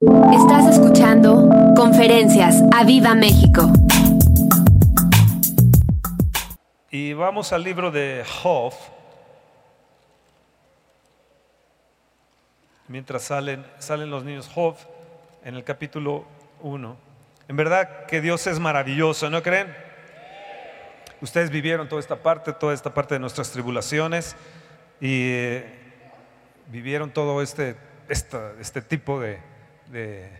Estás escuchando Conferencias a Viva México. Y vamos al libro de Job. Mientras salen, salen los niños, Job en el capítulo 1. En verdad que Dios es maravilloso, ¿no creen? Ustedes vivieron toda esta parte, toda esta parte de nuestras tribulaciones y eh, vivieron todo este, esta- este tipo de, de,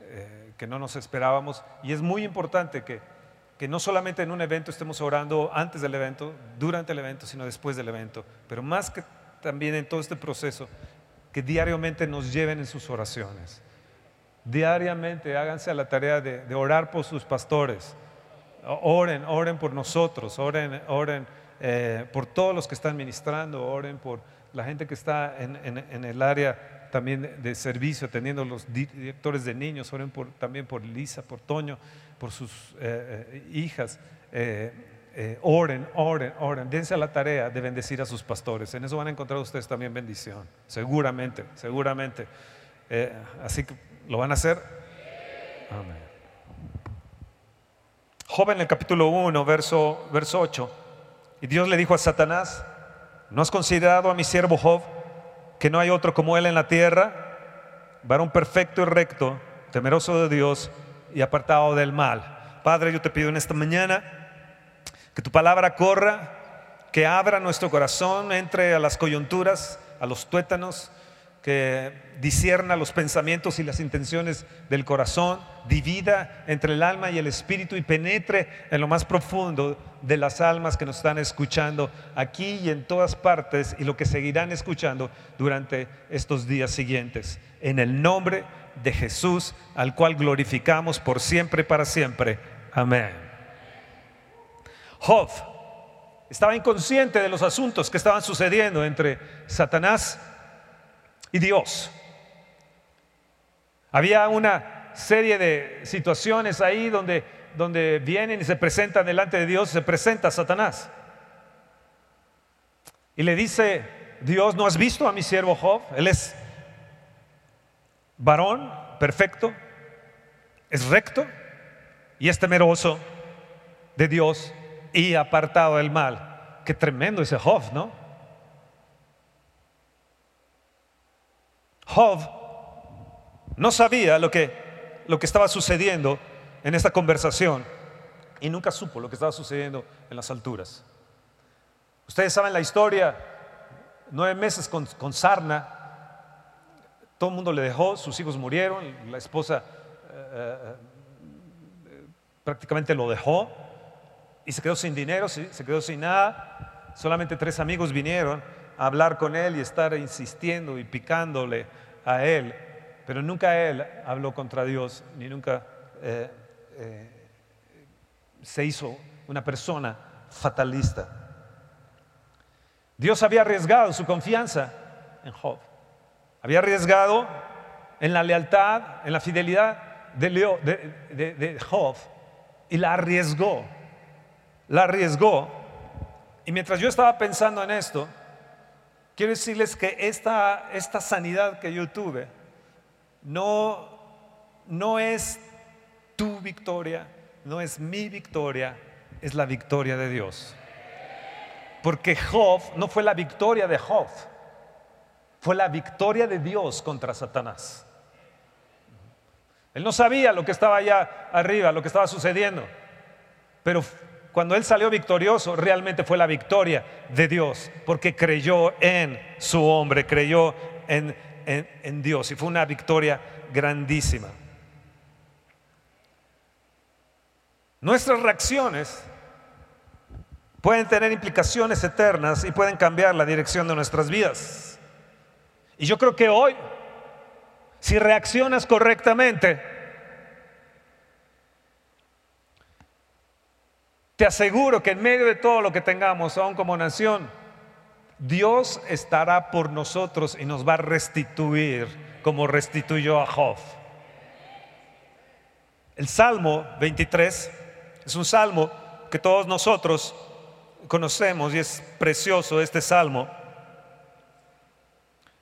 eh, que no nos esperábamos. Y es muy importante que, que no solamente en un evento estemos orando antes del evento, durante el evento, sino después del evento. Pero más que también en todo este proceso, que diariamente nos lleven en sus oraciones. Diariamente háganse a la tarea de, de orar por sus pastores. Oren, oren por nosotros, oren, oren eh, por todos los que están ministrando, oren por la gente que está en, en- en el área también de, servicio, atendiendo los di- directores de niños, oren también por Lisa, por Toño, por sus eh, eh, hijas. Eh, oren, oren, oren, dense a la tarea de bendecir a sus pastores. En eso van a encontrar ustedes también bendición, seguramente, seguramente. Así que lo van a hacer. Amén. Job en el capítulo 1, verso, verso 8. Y Dios le dijo a Satanás, ¿no has considerado a mi siervo Job, que no hay otro como él en la tierra? Varón perfecto y recto, temeroso de Dios y apartado del mal. Padre, yo te pido en esta mañana que tu palabra corra, que abra nuestro corazón, entre a las coyunturas, a los tuétanos, que disierna los pensamientos y las intenciones del corazón, divida entre el alma y el espíritu y penetre en lo más profundo de las almas que nos están escuchando aquí y en todas partes y lo que seguirán escuchando durante estos días siguientes. En el nombre de Jesús, al cual glorificamos por siempre y para siempre. Amén. Job estaba inconsciente de los asuntos que estaban sucediendo entre Satanás y Dios. Había una serie de situaciones ahí donde, donde vienen y se presentan delante de Dios, se presenta Satanás. Y le dice, Dios, ¿no has visto a mi siervo Job? Él es varón, perfecto, es recto y es temeroso de Dios y apartado del mal. Qué tremendo ese Job, ¿no? Job no sabía lo que, lo que estaba sucediendo en esta conversación y nunca supo lo que estaba sucediendo en las alturas. Ustedes saben la historia, nueve meses con, con sarna, todo el mundo le dejó, sus hijos murieron, la esposa eh, eh, prácticamente lo dejó y se quedó sin dinero, se quedó sin nada. Solamente tres amigos vinieron a hablar con él y estar insistiendo y picándole a él, pero nunca él habló contra Dios, ni nunca eh, eh, se hizo una persona fatalista. Dios había arriesgado su confianza en Job. Había arriesgado en la lealtad, en la fidelidad de, Leo- Job y la arriesgó. La arriesgó. Y mientras yo estaba pensando en esto, quiero decirles que esta, esta sanidad que yo tuve no, no es tu victoria, no es mi victoria, es la victoria de Dios. Porque Job no fue la victoria de Job, fue la victoria de Dios contra Satanás. Él no sabía lo que estaba allá arriba, lo que estaba sucediendo, pero cuando él salió victorioso, realmente fue la victoria de Dios, porque creyó en su hombre, creyó en, en- Dios, y fue una victoria grandísima. Nuestras reacciones pueden tener implicaciones eternas y pueden cambiar la dirección de nuestras vidas. Y yo creo que hoy, si reaccionas correctamente, te aseguro que en medio de todo lo que tengamos, aún como nación, Dios estará por nosotros y nos va a restituir como restituyó a Job. El Salmo 23 es un salmo que todos nosotros conocemos y es precioso este salmo.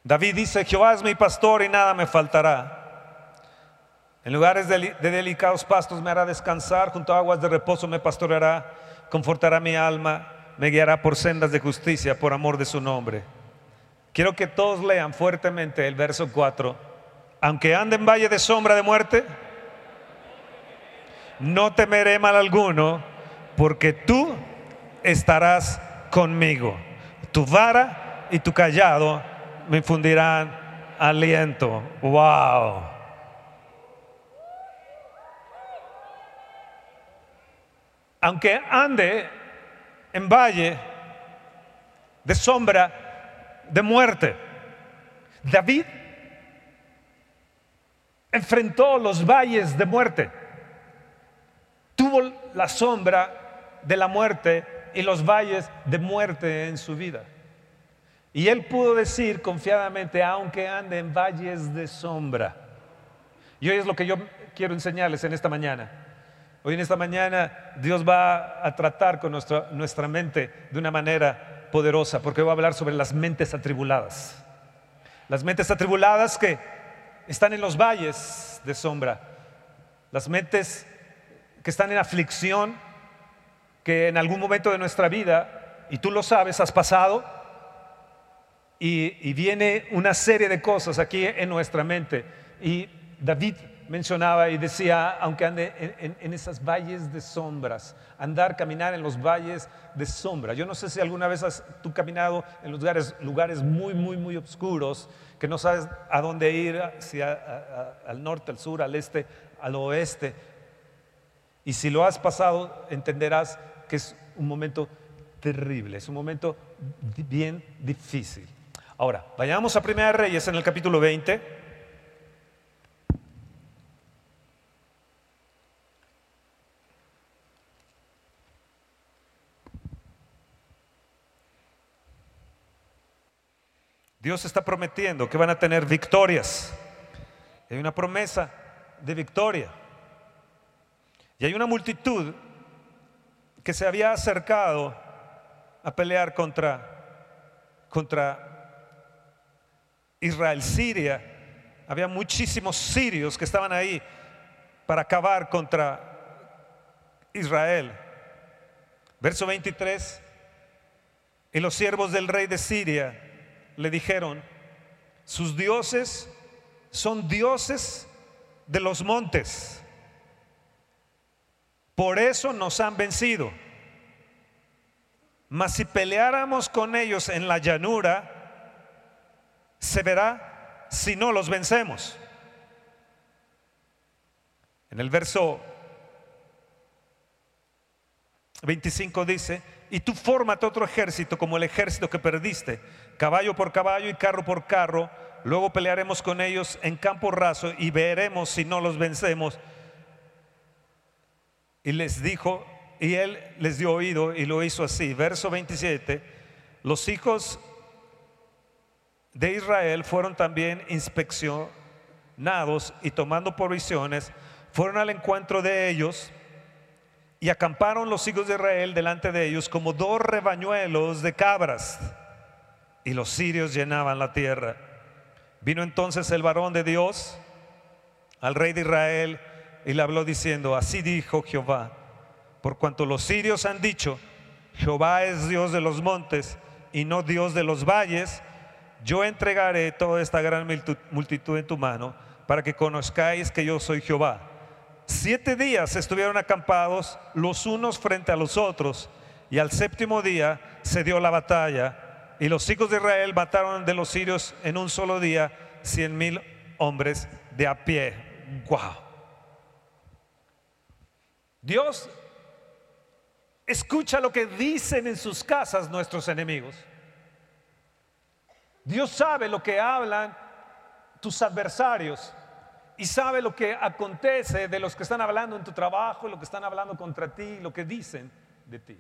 David dice, Jehová es mi pastor y nada me faltará. En lugares de, de delicados pastos me hará descansar, junto a aguas de reposo me pastoreará, confortará mi alma, me guiará por sendas de justicia por amor de su nombre. Quiero que todos lean fuertemente el verso 4. Aunque ande en valle de sombra de muerte, no temeré mal alguno, porque tú estarás conmigo. Tu vara y tu callado me infundirán aliento. Wow. Aunque ande en valle de sombra de muerte, David enfrentó los valles de muerte. Tuvo la sombra de la muerte y los valles de muerte en su vida. Y él pudo decir confiadamente, aunque ande en valles de sombra. Y hoy es lo que yo quiero enseñarles en esta mañana. Hoy en esta mañana Dios va a tratar con nuestra, mente de una manera poderosa, porque va a hablar sobre las mentes atribuladas. Las mentes atribuladas que están en los valles de sombra. Las mentes que están en aflicción, que en algún momento de nuestra vida, y tú lo sabes, has pasado, y, viene una serie de cosas aquí en nuestra mente. Y David mencionaba y decía, aunque ande en, esas valles de sombras, andar, caminar en los valles de sombra. Yo no sé si alguna vez has tú caminado en lugares, lugares muy, muy, muy oscuros, que no sabes a dónde ir, si al norte, al sur, al este, al oeste. Y si lo has pasado, entenderás que es un momento terrible, es un momento bien difícil. Ahora, vayamos a Primera Reyes en el capítulo 20. Dios está prometiendo que van a tener victorias. Hay una promesa de victoria. Y hay una multitud que se había acercado a pelear contra, contra Israel, Siria, había muchísimos sirios que estaban ahí para acabar contra Israel. Verso 23, y los siervos del rey de Siria le dijeron, sus dioses son dioses de los montes, por eso nos han vencido. Mas si peleáramos con ellos en la llanura, se verá si no los vencemos. En el verso 25 dice, y tú fórmate otro ejército como el ejército que perdiste, caballo por caballo y carro por carro, luego pelearemos con ellos en campo raso y veremos si no los vencemos. Y les dijo, y él les dio oído y lo hizo así. Verso 27, los hijos de Israel fueron también inspeccionados y tomando provisiones, fueron al encuentro de ellos y acamparon los hijos de Israel delante de ellos como dos rebañuelos de cabras. Y los sirios llenaban la tierra. Vino entonces el varón de Dios al rey de Israel y le habló diciendo, así dijo Jehová, por cuanto los sirios han dicho, Jehová es Dios de los montes y no Dios de los valles, yo entregaré toda esta gran multitud en tu mano para que conozcáis que yo soy Jehová. Siete días estuvieron acampados los unos frente a los otros y al séptimo día se dio la batalla y los hijos de Israel mataron de los sirios en un solo día cien mil hombres de a pie. Wow. Dios escucha lo que dicen en sus casas nuestros enemigos. Dios sabe lo que hablan tus adversarios y sabe lo que acontece de los que están hablando en tu trabajo, lo que están hablando contra ti, lo que dicen de ti.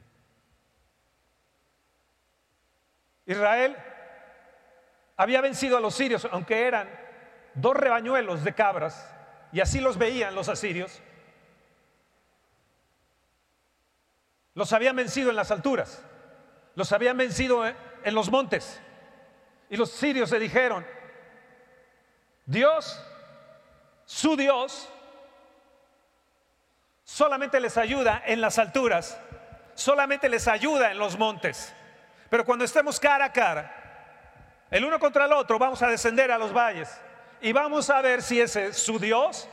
Israel había vencido a los sirios, aunque eran dos rebañuelos de cabras, y así los veían los asirios. Los habían vencido en las alturas, los habían vencido en los montes. Y los sirios se dijeron, Dios, su Dios, solamente les ayuda en las alturas, solamente les ayuda en los montes. Pero cuando estemos cara a cara, el uno contra el otro, vamos a descender a los valles y vamos a ver si ese es su Dios.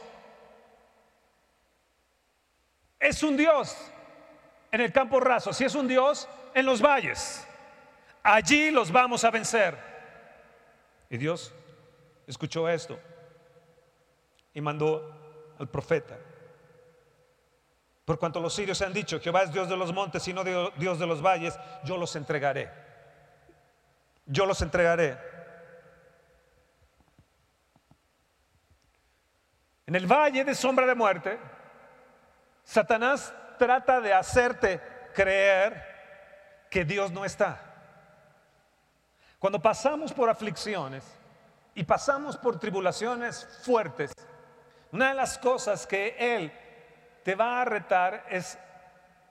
Es un Dios en el campo raso, si es un Dios en los valles. Allí los vamos a vencer. Y Dios escuchó esto y mandó al profeta. Por cuanto los sirios han dicho, Jehová es Dios de los montes y no Dios de los valles, yo los entregaré. Yo los entregaré. En el valle de sombra de muerte, Satanás trata de hacerte creer que Dios no está. Cuando pasamos por aflicciones y pasamos por tribulaciones fuertes, una de las cosas que Él te va a retar es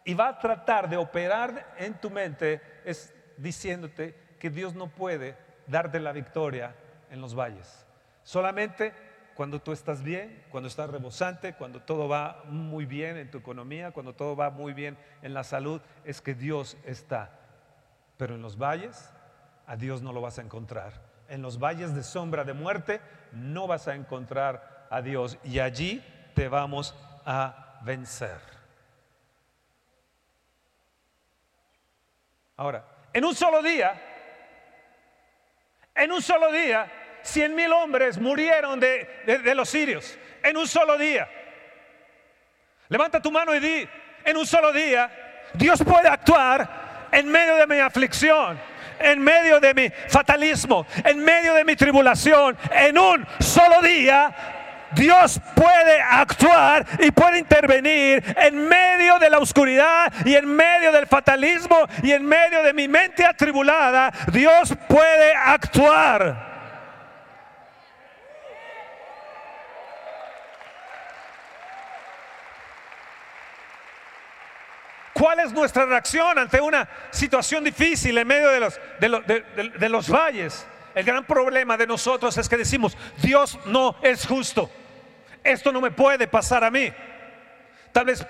y va a tratar de operar en tu mente es diciéndote que Dios no puede darte la victoria en los valles. Solamente cuando tú estás bien, cuando estás rebosante, cuando todo va muy bien en tu economía, cuando todo va muy bien en la salud, es que Dios está. Pero en los valles, a Dios no lo vas a encontrar. En los valles de sombra de muerte, no vas a encontrar a Dios. Y allí te vamos a vencer. Ahora, en un solo día, en un solo día, cien mil hombres murieron de, los sirios en un solo día. Levanta tu mano y di, en un solo día, Dios puede actuar en medio de mi aflicción, en medio de mi fatalismo, en medio de mi tribulación, en un solo día. Dios puede actuar y puede intervenir en medio de la oscuridad y en medio del fatalismo y en medio de mi mente atribulada. Dios puede actuar. ¿Cuál es nuestra reacción ante una situación difícil en medio de los, de, los valles? El gran problema de nosotros es que decimos, Dios no es justo. Esto no me puede pasar a mí. Tal vez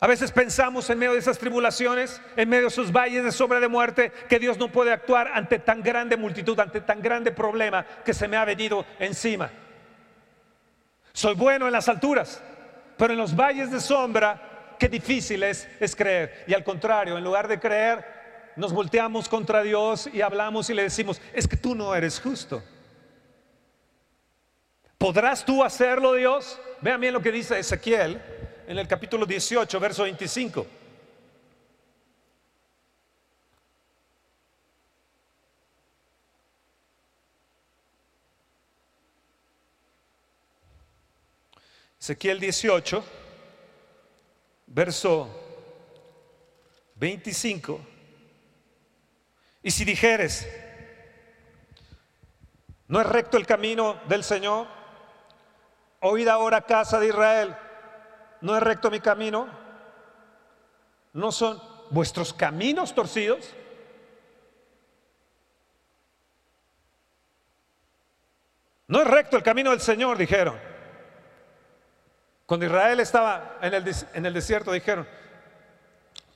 a veces pensamos en medio de esas tribulaciones, en medio de esos valles de sombra de muerte, que Dios no puede actuar ante tan grande multitud, ante tan grande problema que se me ha venido encima. Soy bueno en las alturas, pero en los valles de sombra qué difícil es, es creer. Y al contrario, en lugar de creer, nos volteamos contra Dios y hablamos y le decimos, es que tú no eres justo. ¿Podrás tú hacerlo, Dios? Vean bien lo que dice Ezequiel en el capítulo 18, verso 25. Ezequiel 18 verso 25. Y si dijeres, no es recto el camino del Señor, oíd ahora casa de Israel, no es recto mi camino, no son vuestros caminos torcidos. No es recto el camino del Señor, dijeron. Cuando Israel estaba en el, en el desierto, dijeron,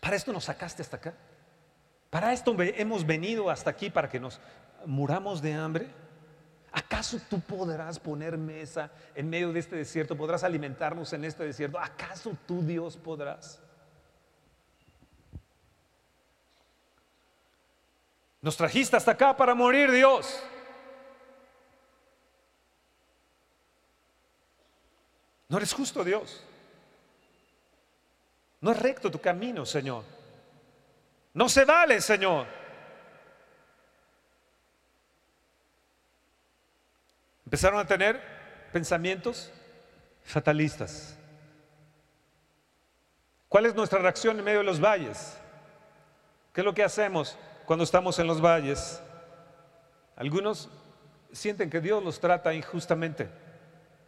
¿para esto nos sacaste hasta acá? ¿Para esto hemos venido hasta aquí para que nos muramos de hambre? ¿Acaso tú podrás poner mesa en medio de este desierto? ¿Podrás alimentarnos en este desierto? ¿Acaso tú, Dios, podrás? Nos trajiste hasta acá para morir, Dios. No eres justo, Dios. No es recto tu camino, Señor. No se vale, Señor. Empezaron a tener pensamientos fatalistas. ¿Cuál es nuestra reacción en medio de los valles? ¿Qué es lo que hacemos cuando estamos en los valles? Algunos sienten que Dios los trata injustamente.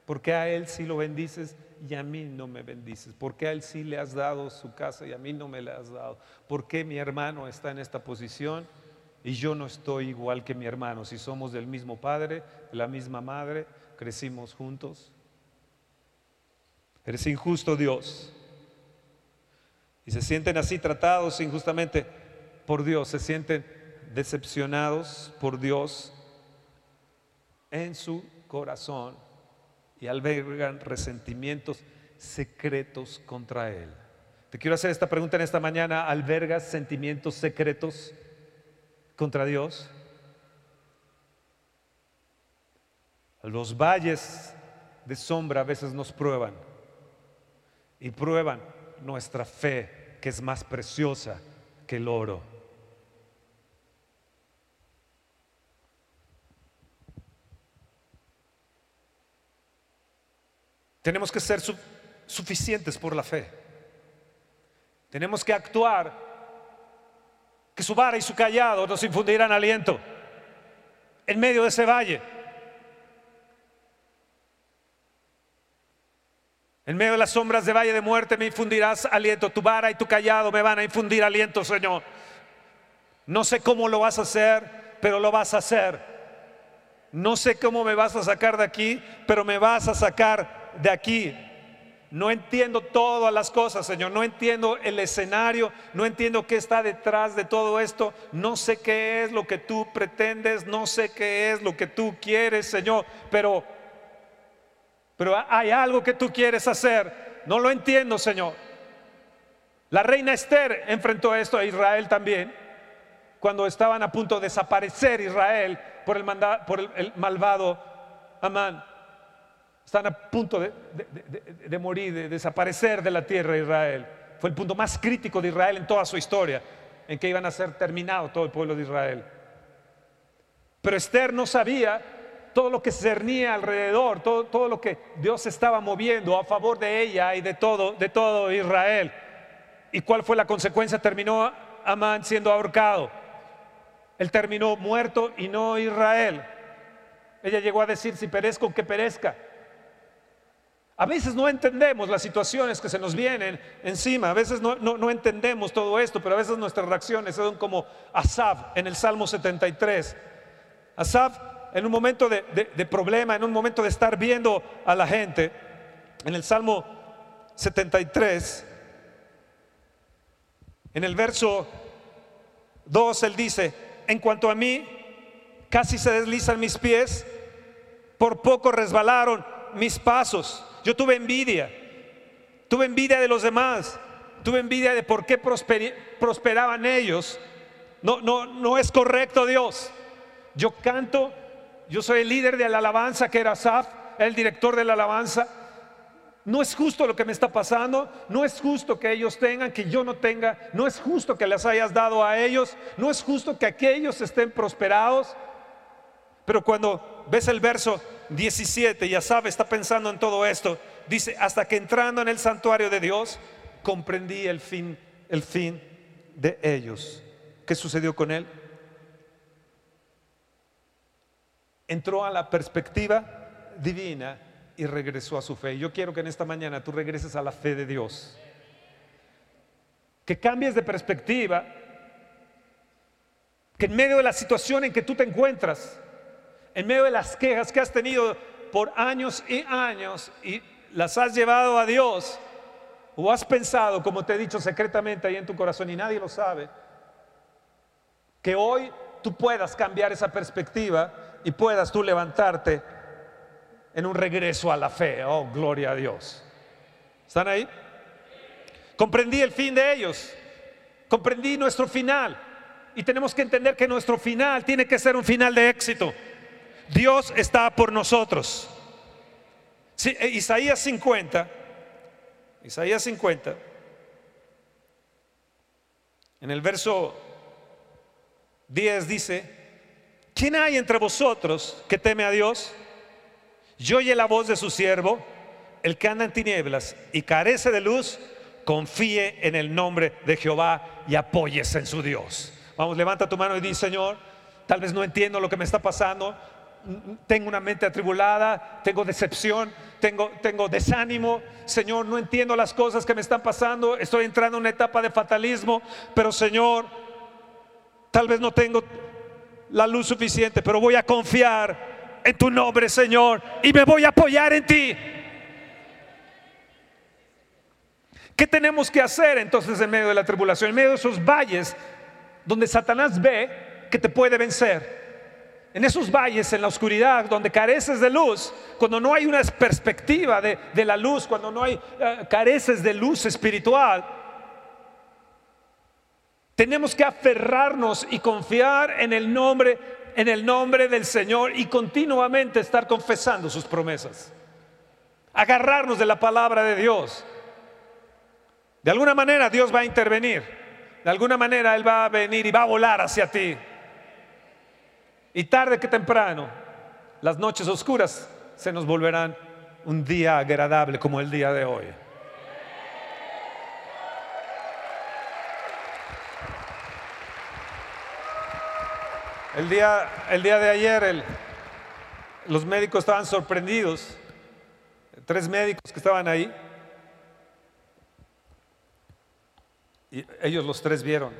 ¿Por qué a él sí lo bendices y a mí no me bendices? ¿Por qué a él sí le has dado su casa y a mí no me la has dado? ¿Por qué mi hermano está en esta posición y yo no estoy igual que mi hermano? Si somos del mismo padre, de la misma madre, crecimos juntos. Eres injusto Dios. Y se sienten así tratados injustamente por Dios, se sienten decepcionados por Dios en su corazón y albergan resentimientos secretos contra Él. Te quiero hacer esta pregunta en esta mañana. ¿Albergas sentimientos secretos contra Dios? Los valles de sombra a veces nos prueban y prueban nuestra fe, que es más preciosa que el oro. Tenemos que ser suficientes por la fe. Tenemos que actuar que su vara y su callado nos infundirán aliento en medio de ese valle. En medio de las sombras de valle de muerte me infundirás aliento. Tu vara y tu callado me van a infundir aliento, Señor. No sé cómo lo vas a hacer, pero lo vas a hacer. No sé cómo me vas a sacar de aquí, pero me vas a sacar de aquí. No entiendo todas las cosas, Señor. No entiendo el escenario. No entiendo qué está detrás de todo esto. No sé qué es lo que tú pretendes. No sé qué es lo que tú quieres, Señor. Pero pero hay algo que tú quieres hacer. No lo entiendo, Señor. La reina Esther enfrentó esto a Israel también, cuando estaban a punto de desaparecer Israel por el, por el, malvado Amán. Están a punto de, morir, de desaparecer de la tierra Israel. Fue el punto más crítico de Israel en toda su historia, en que iban a ser terminado todo el pueblo de Israel. Pero Esther no sabía todo lo que cernía alrededor, todo, todo lo que Dios estaba moviendo a favor de ella y de todo, de todo Israel. ¿Y cuál fue la consecuencia? Terminó Amán siendo ahorcado. Él terminó muerto y no Israel. Ella llegó a decir, si perezco, que perezca. A veces no entendemos las situaciones que se nos vienen encima, a veces no, no, entendemos todo esto, pero a veces nuestras reacciones son como Asaf en el Salmo 73. Asaf en un momento de, problema, en un momento de estar viendo a la gente, en el Salmo 73, en el verso 2, él dice, en cuanto a mí, casi se deslizan mis pies, por poco resbalaron mis pasos. Yo tuve envidia, tuve envidia de los demás, tuve envidia de por qué prosperaban ellos. No, no, no es correcto Dios. Yo canto yo soy el líder de la alabanza que era Asaf, el director de la alabanza. No es justo lo que me está pasando, no es justo que ellos tengan, que yo no tenga, no es justo que les hayas dado a ellos, no es justo que aquellos estén prosperados. Pero cuando ves el verso 17 y Asaf está pensando en todo esto, dice, hasta que entrando en el santuario de Dios, comprendí el fin, el fin de ellos. ¿Qué sucedió con él? entró a la perspectiva divina y regresó a su fe. Yo quiero que en esta mañana tú regreses a la fe de Dios. Que cambies de perspectiva. Que en medio de la situación en que tú te encuentras, en medio de las quejas que has tenido por años y años y las has llevado a Dios, o has pensado, como te he dicho secretamente ahí en tu corazón y nadie lo sabe, que hoy tú puedas cambiar esa perspectiva y puedas tú levantarte en un regreso a la fe. Oh, gloria a Dios. ¿Están ahí? Comprendí el fin de ellos. Comprendí nuestro final. Y tenemos que entender que nuestro final tiene que ser un final de éxito. Dios está por nosotros. Eh, Isaías 50, Isaías 50, en el verso 10 dice, ¿Quién hay entre vosotros que teme a Dios? Y oye la voz de su siervo, el que anda en tinieblas y carece de luz, confíe en el nombre de Jehová y apóyese en su Dios. Vamos, levanta tu mano y di, Señor, tal vez no entiendo lo que me está pasando, tengo una mente atribulada, tengo decepción, tengo, tengo desánimo, Señor, no entiendo las cosas que me están pasando, estoy entrando en una etapa de fatalismo, pero Señor, tal vez no tengo la luz suficiente, pero voy a confiar en tu nombre, Señor, y me voy a apoyar en ti. ¿Qué tenemos que hacer entonces en medio de la tribulación? En medio de esos valles donde Satanás ve que te puede vencer. En esos valles, en la oscuridad, donde careces de luz, cuando no hay una perspectiva de, la luz, cuando no hay eh, careces de luz espiritual, tenemos que aferrarnos y confiar en el nombre, en el nombre del Señor y continuamente estar confesando sus promesas. Agarrarnos de la palabra de Dios. De alguna manera Dios va a intervenir. De alguna manera Él va a venir y va a volar hacia ti. Y tarde que temprano, las noches oscuras se nos volverán un día agradable como el día de hoy. El día, el día de ayer los médicos estaban sorprendidos, tres médicos que estaban ahí, y ellos los tres vieron,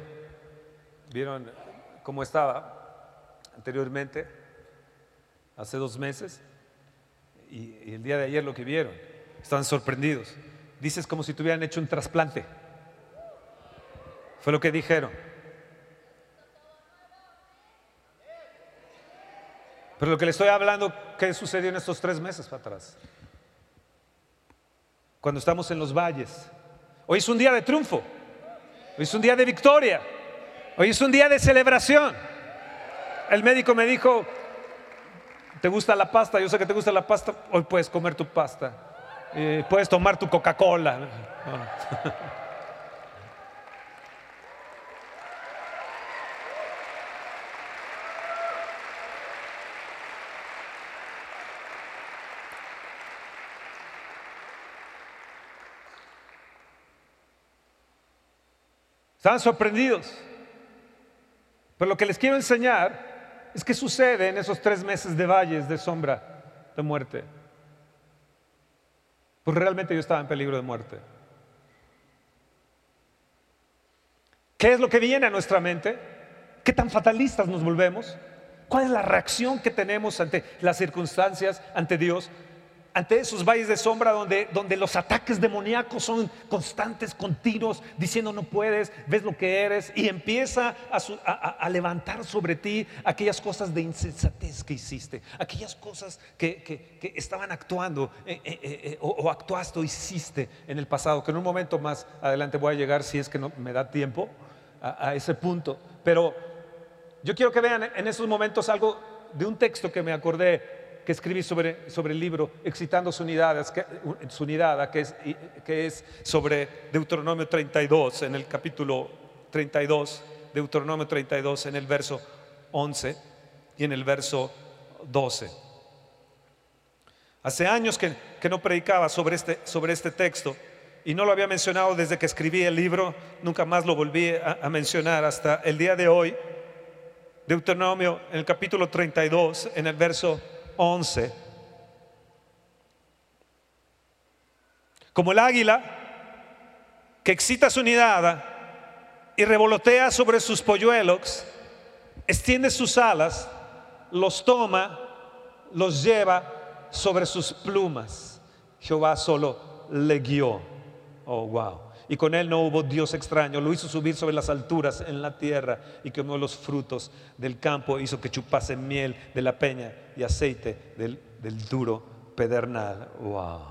vieron cómo estaba anteriormente, hace dos meses, y, el día de ayer lo que vieron, estaban sorprendidos. Dices como si tuvieran hecho un trasplante. Fue lo que dijeron. Pero lo que le estoy hablando, ¿qué sucedió en estos tres meses para atrás? Cuando estamos en los valles. Hoy es un día de triunfo. Hoy es un día de victoria. Hoy es un día de celebración el médico me dijo, ¿te gusta la pasta? Yo sé que te gusta la pasta, hoy puedes comer tu pasta, puedes tomar tu Coca-Cola. Estaban sorprendidos. Pero lo que les quiero enseñar es que sucede en esos tres meses de valles de sombra de muerte. Pues realmente yo estaba en peligro de muerte. ¿Qué es lo que viene a nuestra mente? ¿Qué tan fatalistas nos volvemos? ¿Cuál es la reacción que tenemos ante las circunstancias, ante Dios? Ante esos valles de sombra donde, donde los ataques demoníacos son constantes, continuos, diciendo no puedes, ves lo que eres, y empieza a, levantar sobre ti aquellas cosas de insensatez que hiciste, aquellas cosas que, estaban actuando eh, eh, eh, o, o, actuaste o hiciste en el pasado, que en un momento más adelante voy a llegar si es que no me da tiempo a ese punto. Pero yo quiero que vean en esos momentos algo de un texto que me acordé que escribí sobre, sobre el libro Excitando su unidad, que, su unidad que, es, que es sobre Deuteronomio 32, en el capítulo 32, Deuteronomio 32, en el verso 11 y en el verso 12. Hace años que, que no predicaba sobre este, sobre este texto y no lo había mencionado desde que escribí el libro, nunca más lo volví a, a mencionar hasta el día de hoy. Deuteronomio en el capítulo 32, en el verso 11. Como el águila que excita su nidada y revolotea sobre sus polluelos, extiende sus alas, los toma, los lleva sobre sus plumas. Jehová solo le guió. Oh, wow y con él no hubo Dios extraño. Lo hizo subir sobre las alturas en la tierra y comió los frutos del campo. Hizo que chupase miel de la peña y aceite del, duro pedernal. Wow.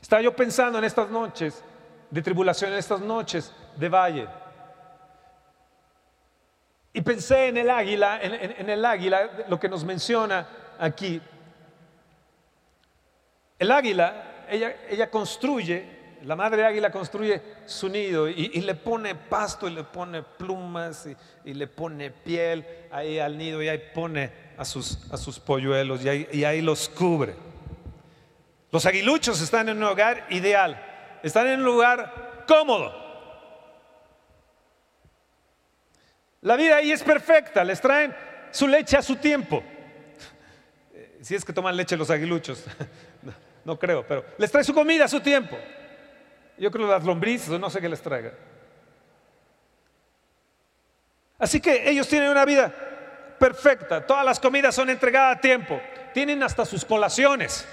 Estaba yo pensando en estas noches de tribulación, en estas noches de valle. Y pensé en el águila, en el águila, lo que nos menciona aquí. El águila, ella, ella construye la madre águila construye su nido y, le pone pasto y le pone plumas y, le pone piel ahí al nido y ahí pone a sus, polluelos y ahí, los cubre. Los aguiluchos están en un hogar ideal, están en un lugar cómodo. La vida ahí es perfecta, les traen su leche a su tiempo. Si es que toman leche los aguiluchos, no creo, pero les trae su comida a su tiempo. Yo creo las lombrices no sé qué les traiga. Así que ellos tienen una vida perfecta. Todas las comidas son entregadas a tiempo. Tienen hasta sus colaciones.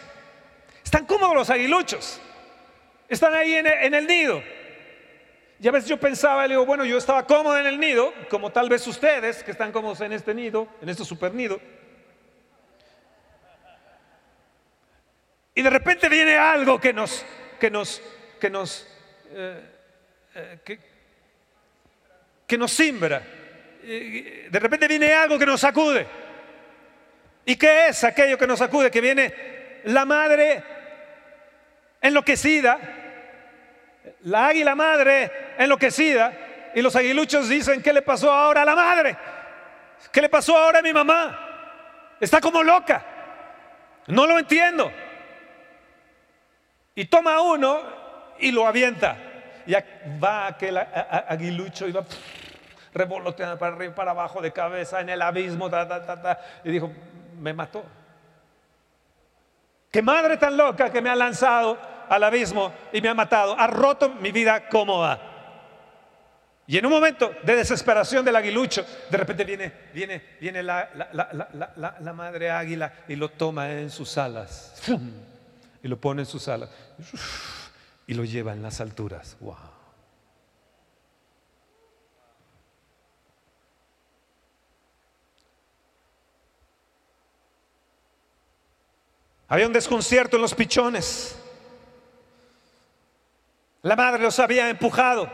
Están cómodos los aguiluchos. están ahí en el, en el nido. Y a veces yo pensaba, le digo, bueno, yo estaba cómodo en el nido, como tal vez ustedes que están cómodos en este nido, en este super nido. Y de repente viene algo que nos, que nos, que nos, eh, eh, que, nos simbra. De repente viene algo que nos sacude. ¿Y qué es aquello que nos sacude? Que viene la madre enloquecida, la águila madre enloquecida, y los aguiluchos dicen, ¿qué le pasó ahora a la madre? ¿Qué le pasó ahora a mi mamá? Está como loca. No lo entiendo. Y toma uno y lo avienta. Y va aquel aguilucho y va revoloteando para arriba, para abajo, de cabeza, en el abismo, ta, ta, ta, y dijo, me mató. Qué madre tan loca que me ha lanzado al abismo y me ha matado, ha roto mi vida cómoda. Y en un momento de desesperación del aguilucho, de repente viene, viene, viene la, la- madre águila y lo toma en sus alas. Y lo pone en sus alas. Y lo lleva en las alturas. Wow. Había un desconcierto en los pichones. La madre los había empujado,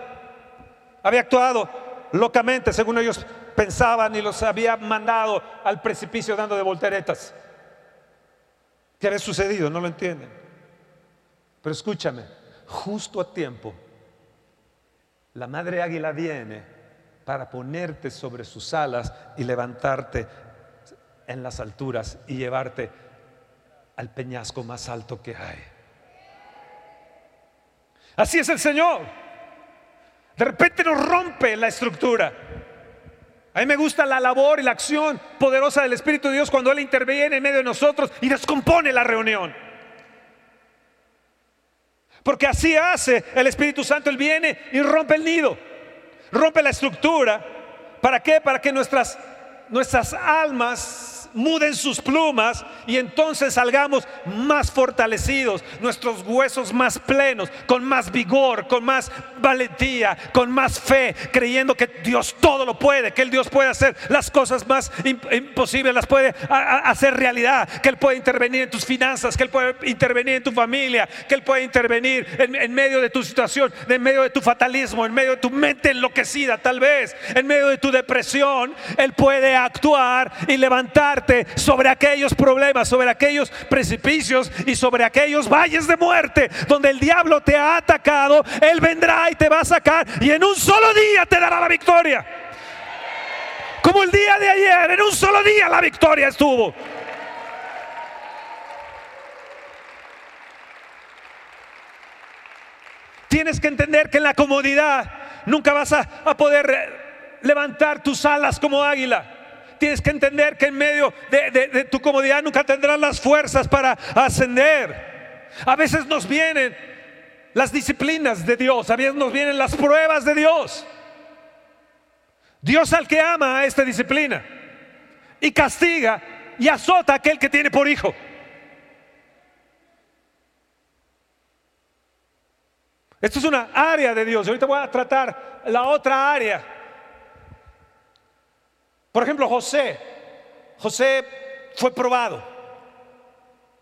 había actuado locamente, según ellos pensaban, y los había mandado al precipicio dando de volteretas. ¿Qué había sucedido? No lo entienden. Pero escúchame, justo a tiempo, la madre águila viene para ponerte sobre sus alas y levantarte en las alturas y llevarte al peñasco más alto que hay. Así es el Señor. De repente nos rompe la estructura. A mí me gusta la labor y la acción poderosa del Espíritu de Dios cuando Él interviene en medio de nosotros y descompone la reunión. Porque así hace el Espíritu Santo. Él viene y rompe el nido, rompe la estructura. ¿Para qué? Para que nuestras, nuestras almas muden sus plumas y entonces salgamos más fortalecidos, nuestros huesos más plenos, con más vigor, con más valentía, con más fe, creyendo que Dios todo lo puede, que el Dios puede hacer las cosas más imp- imposibles, las puede hacer realidad, que Él puede intervenir en tus finanzas, que Él puede intervenir en tu familia, que Él puede intervenir en, en medio de tu situación, en medio de tu fatalismo, en medio de tu mente enloquecida tal vez, en medio de tu depresión, Él puede actuar y levantarte sobre aquellos problemas, sobre aquellos precipicios y sobre aquellos valles de muerte donde el diablo te ha atacado, Él vendrá y te va a sacar y en un solo día te dará la victoria. Como el día de ayer, en un solo día la victoria estuvo. Tienes que entender que en la comodidad nunca vas a, poder levantar tus alas como águila. Tienes que entender que en medio de, tu comodidad nunca tendrás las fuerzas para ascender. A veces nos vienen las disciplinas de Dios, a veces nos vienen las pruebas de Dios. Dios al que ama a esta disciplina y castiga y azota a aquel que tiene por hijo. Esto es una área de Dios. Ahorita voy a tratar la otra área. Por ejemplo, José. José fue probado.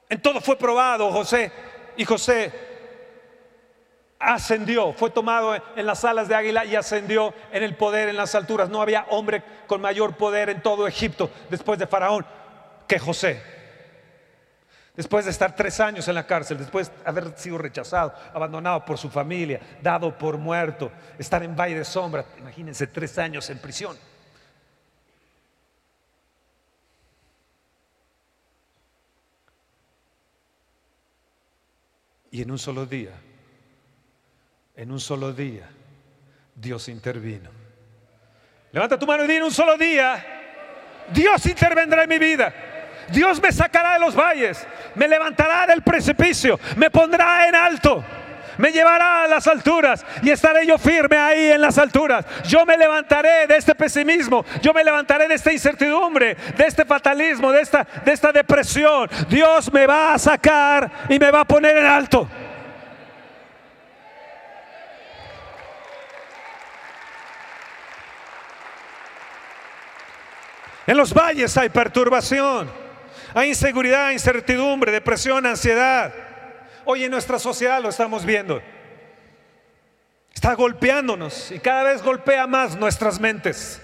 En todo fue probado José. Y José ascendió, fue tomado en las alas de águila y ascendió en el poder en las alturas. No había hombre con mayor poder en todo Egipto después de Faraón que José. Después de estar tres años en la cárcel, después de haber sido rechazado, abandonado por su familia, dado por muerto, estar en valle de sombra, imagínense tres años en prisión. Y en un solo día, en un solo día, Dios intervino. Levanta tu mano y di en un solo día, Dios intervendrá en mi vida. Dios me sacará de los valles, me levantará del precipicio, me pondrá en alto, me llevará a las alturas y estaré yo firme ahí en las alturas. Yo me levantaré de este pesimismo, yo me levantaré de esta incertidumbre, de este fatalismo, de esta, de esta depresión. Dios me va a sacar y me va a poner en alto. En los valles hay perturbación, hay inseguridad, incertidumbre, depresión, ansiedad. Hoy en nuestra sociedad lo estamos viendo. Está golpeándonos y cada vez golpea más nuestras mentes.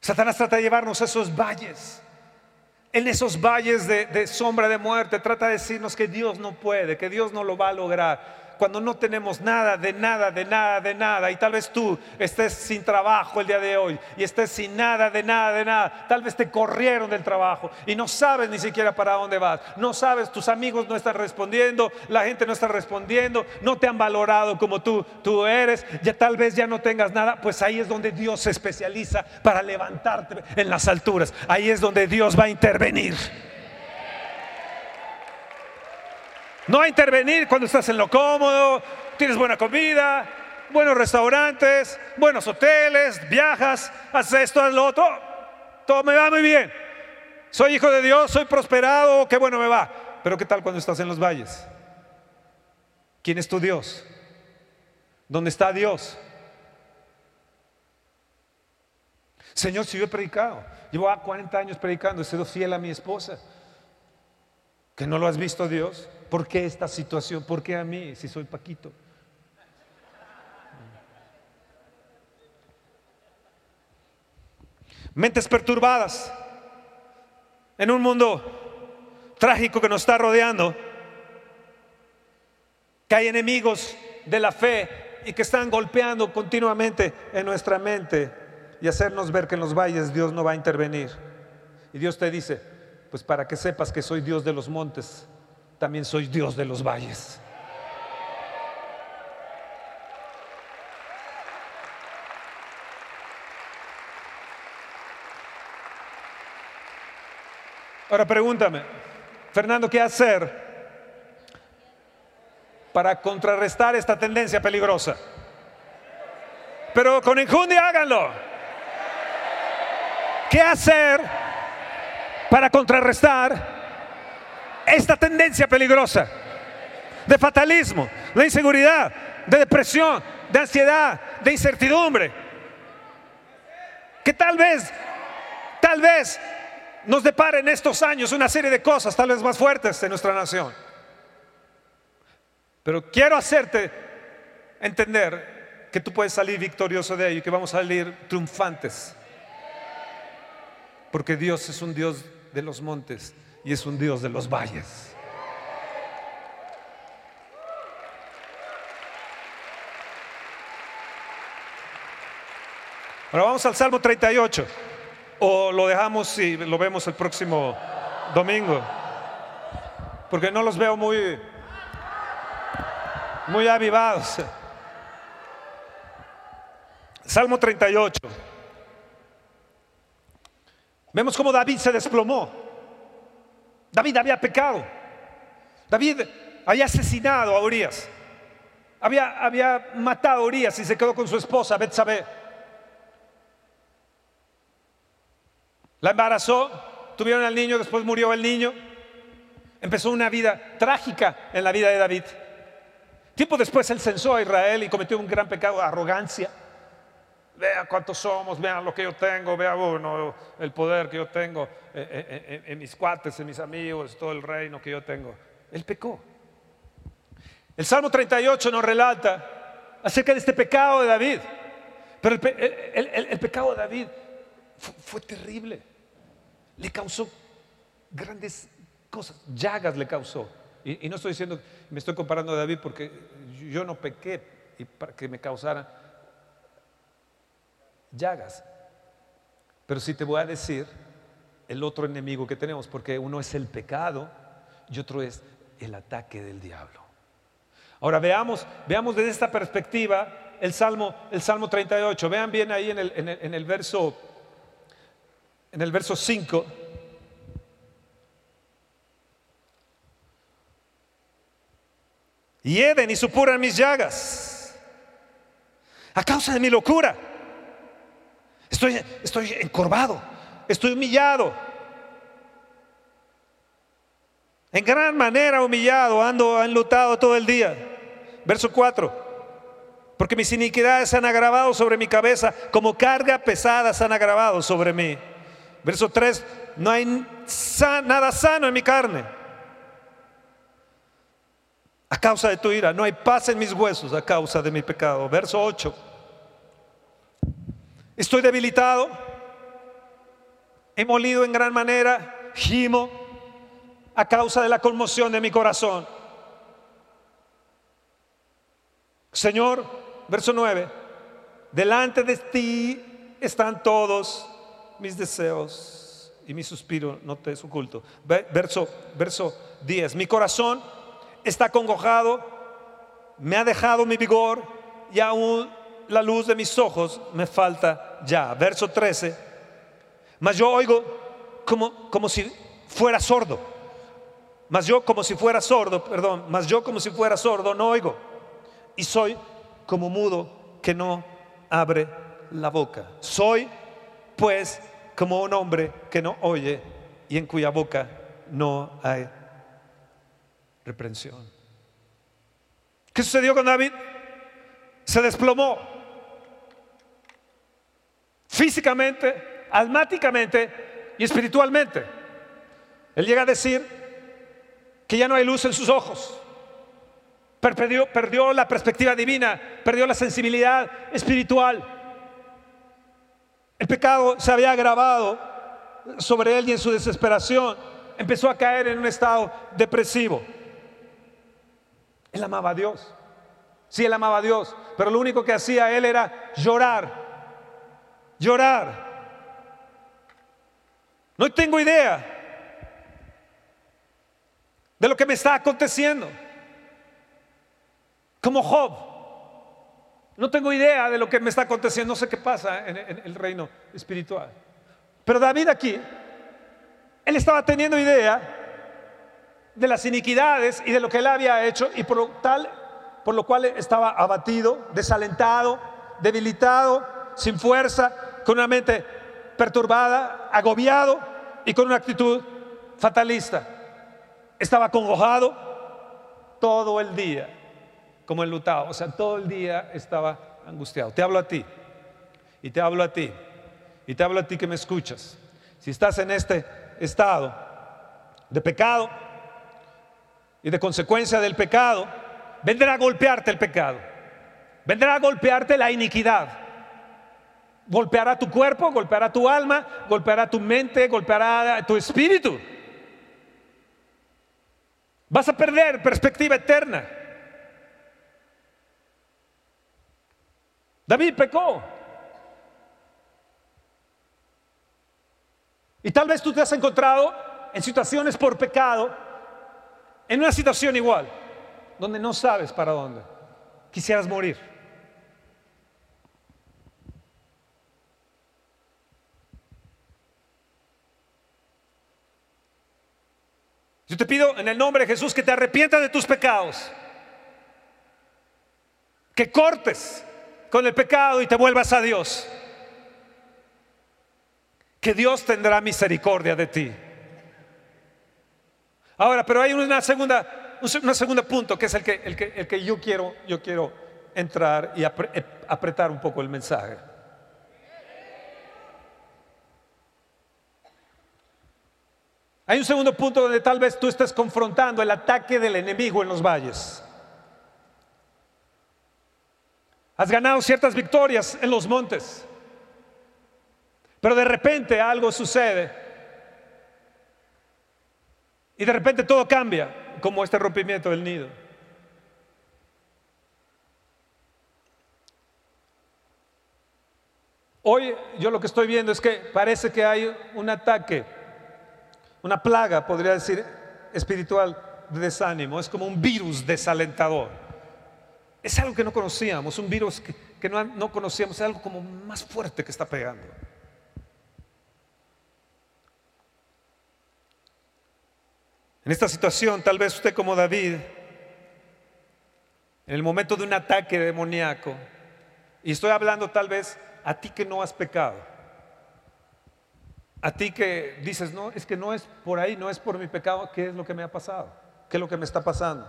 Satanás trata de llevarnos a esos valles. En esos valles de, de, sombra de muerte trata de decirnos que Dios no puede, que Dios no lo va a lograr cuando no tenemos nada, de nada, de nada, de nada, y tal vez tú estés sin trabajo el día de hoy y estés sin nada, de nada, de nada, tal vez te corrieron del trabajo y no sabes ni siquiera para dónde vas, no sabes, tus amigos no están respondiendo, la gente no está respondiendo, no te han valorado como tú, tú eres, ya tal vez ya no tengas nada, pues ahí es donde Dios se especializa para levantarte en las alturas, ahí es donde Dios va a intervenir. No a intervenir cuando estás en lo cómodo, tienes buena comida, buenos restaurantes, buenos hoteles, viajas, haces esto, haces lo otro. Todo me va muy bien. Soy hijo de Dios, soy prosperado, qué bueno me va. Pero ¿qué tal cuando estás en los valles? ¿Quién es tu Dios? ¿Dónde está Dios? Señor, si yo he predicado, llevo 40 años predicando, he sido fiel a mi esposa. ¿Que no lo has visto Dios? ¿Por qué esta situación? ¿Por qué a mí si soy Paquito? Mentes perturbadas en un mundo trágico que nos está rodeando, que hay enemigos de la fe y que están golpeando continuamente en nuestra mente y hacernos ver que en los valles Dios no va a intervenir. Y Dios te dice, pues para que sepas que soy Dios de los montes, también soy Dios de los valles. Ahora pregúntame, Fernando, ¿qué hacer para contrarrestar esta tendencia peligrosa? Pero con enjundia háganlo. ¿Qué hacer para contrarrestar esta tendencia peligrosa de fatalismo, de inseguridad, de depresión, de ansiedad, de incertidumbre, que tal vez, tal vez nos depare en estos años una serie de cosas, tal vez más fuertes en nuestra nación. Pero quiero hacerte entender que tú puedes salir victorioso de ello y que vamos a salir triunfantes. Porque Dios es un Dios de los montes y es un Dios de los valles. Ahora vamos al Salmo 38. O lo dejamos y lo vemos el próximo domingo. Porque no los veo muy muy avivados. Salmo 38. Vemos cómo David se desplomó. David había pecado. David había asesinado a Urias. Había, había matado a Urias y se quedó con su esposa, Betsabé. La embarazó, tuvieron al niño, después murió el niño. Empezó una vida trágica en la vida de David. Tiempo después él censó a Israel y cometió un gran pecado, arrogancia. Vea cuántos somos, vean lo que yo tengo, vea uno, el poder que yo tengo eh, eh, eh, en, mis cuates, en mis amigos, todo el reino que yo tengo. Él pecó. El Salmo 38 nos relata acerca de este pecado de David. Pero el, pecado de David fue, terrible. Le causó grandes cosas, llagas le causó. Y, y no estoy diciendo, me estoy comparando a David porque yo no pequé y para que me causara llagas. Pero sí te voy a decir el otro enemigo que tenemos, porque uno es el pecado y otro es el ataque del diablo. Ahora veamos, veamos desde esta perspectiva el Salmo, el Salmo 38. Vean bien ahí en el, en el, verso, en el verso 5. Hieden y supuran mis llagas a causa de mi locura. Estoy, estoy encorvado, estoy humillado. En gran manera humillado, ando enlutado todo el día. Verso 4. porque mis iniquidades se han agravado sobre mi cabeza, como carga pesada se han agravado sobre mí. Verso 3, no hay nada sano en mi carne. A causa de tu ira, no hay paz en mis huesos a causa de mi pecado. Verso 8, estoy debilitado, he molido en gran manera, gimo a causa de la conmoción de mi corazón. Señor, verso 9, delante de ti están todos mis deseos y mi suspiro no te es oculto. Verso, verso 10, mi corazón está congojado, me ha dejado mi vigor y aún la luz de mis ojos me falta ya. Verso 13, mas yo oigo como, como si fuera sordo. Mas yo como si fuera sordo, perdón, mas yo como si fuera sordo no oigo. Y soy como mudo que no abre la boca. Soy pues como un hombre que no oye y en cuya boca no hay reprensión. ¿Qué sucedió con David? Se desplomó físicamente, almáticamente y espiritualmente. Él llega a decir que ya no hay luz en sus ojos. Perdió, perdió la perspectiva divina, perdió la sensibilidad espiritual. El pecado se había agravado sobre él y en su desesperación empezó a caer en un estado depresivo. Él amaba a Dios. Sí, él amaba a Dios, pero lo único que hacía él era llorar. Llorar. No tengo idea de lo que me está aconteciendo. Como Job. No tengo idea de lo que me está aconteciendo, no sé qué pasa en, el reino espiritual. Pero David aquí, él estaba teniendo idea de las iniquidades y de lo que él había hecho y por tal por lo cual estaba abatido, desalentado, debilitado, sin fuerza, con una mente perturbada, agobiado y con una actitud fatalista. Estaba congojado todo el día como enlutado. O sea, todo el día estaba angustiado. Te hablo a ti. Y te hablo a ti. Y te hablo a ti que me escuchas. Si estás en este estado de pecado y de consecuencia del pecado, vendrá a golpearte el pecado. Vendrá a golpearte la iniquidad. Golpeará tu cuerpo, golpeará tu alma, golpeará tu mente, golpeará tu espíritu. Vas a perder perspectiva eterna. David pecó. Y tal vez tú te has encontrado en situaciones por pecado, en una situación igual, donde no sabes para dónde. Quisieras morir. Yo te pido en el nombre de Jesús que te arrepientas de tus pecados, que cortes con el pecado y te vuelvas a Dios, que Dios tendrá misericordia de ti. Ahora, pero hay una segunda, un segundo punto que es el que, el que, el que yo, quiero, yo quiero entrar y eh, apretar un poco el mensaje. Hay un segundo punto donde tal vez tú estés confrontando el ataque del enemigo en los valles. Has ganado ciertas victorias en los montes. Pero de repente algo sucede. Y de repente todo cambia, como este rompimiento del nido. Hoy yo lo que estoy viendo es que parece que hay un ataque, una plaga, podría decir, espiritual de desánimo. Es como un virus desalentador. Es algo que no conocíamos, un virus que, no, conocíamos, es algo como más fuerte que está pegando. En esta situación, tal vez usted como David, en el momento de un ataque demoníaco, y estoy hablando tal vez a ti que no has pecado, a ti que dices, no, es que no es por ahí, no es por mi pecado, ¿qué es lo que me ha pasado? ¿Qué es lo que me está pasando?